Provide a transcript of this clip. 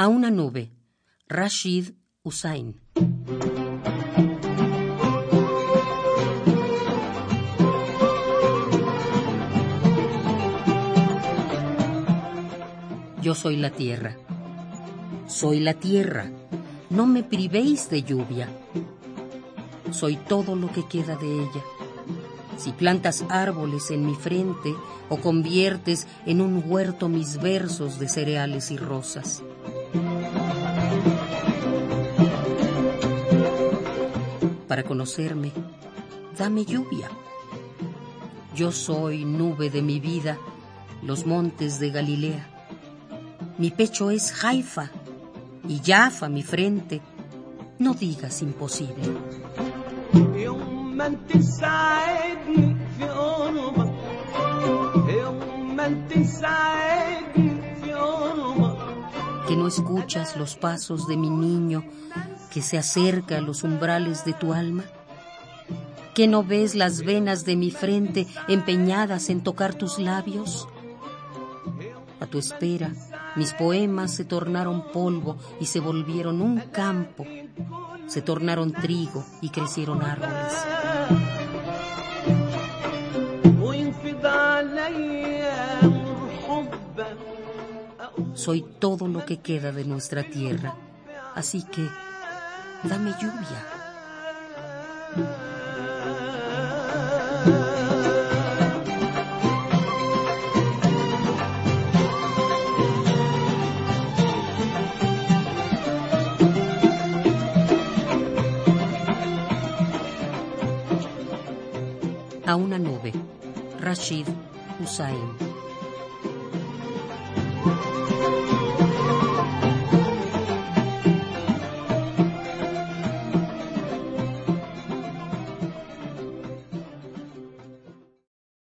A una nube, Rashid Hussain. Yo soy la tierra. Soy la tierra. No me privéis de lluvia. Soy todo lo que queda de ella. Si plantas árboles en mi frente o conviertes en un huerto mis versos de cereales y rosas. Para conocerme, dame lluvia. Yo soy nube de mi vida, los montes de Galilea. Mi pecho es Jaifa y Jaffa mi frente. No digas imposible. Que no escuchas los pasos de mi niño que se acerca a los umbrales de tu alma? ¿Que no ves las venas de mi frente empeñadas en tocar tus labios? A tu espera, mis poemas se tornaron polvo y se volvieron un campo, se tornaron trigo y crecieron árboles. Soy todo lo que queda de nuestra tierra, así que dame lluvia. A una nube, Rashid Hussain.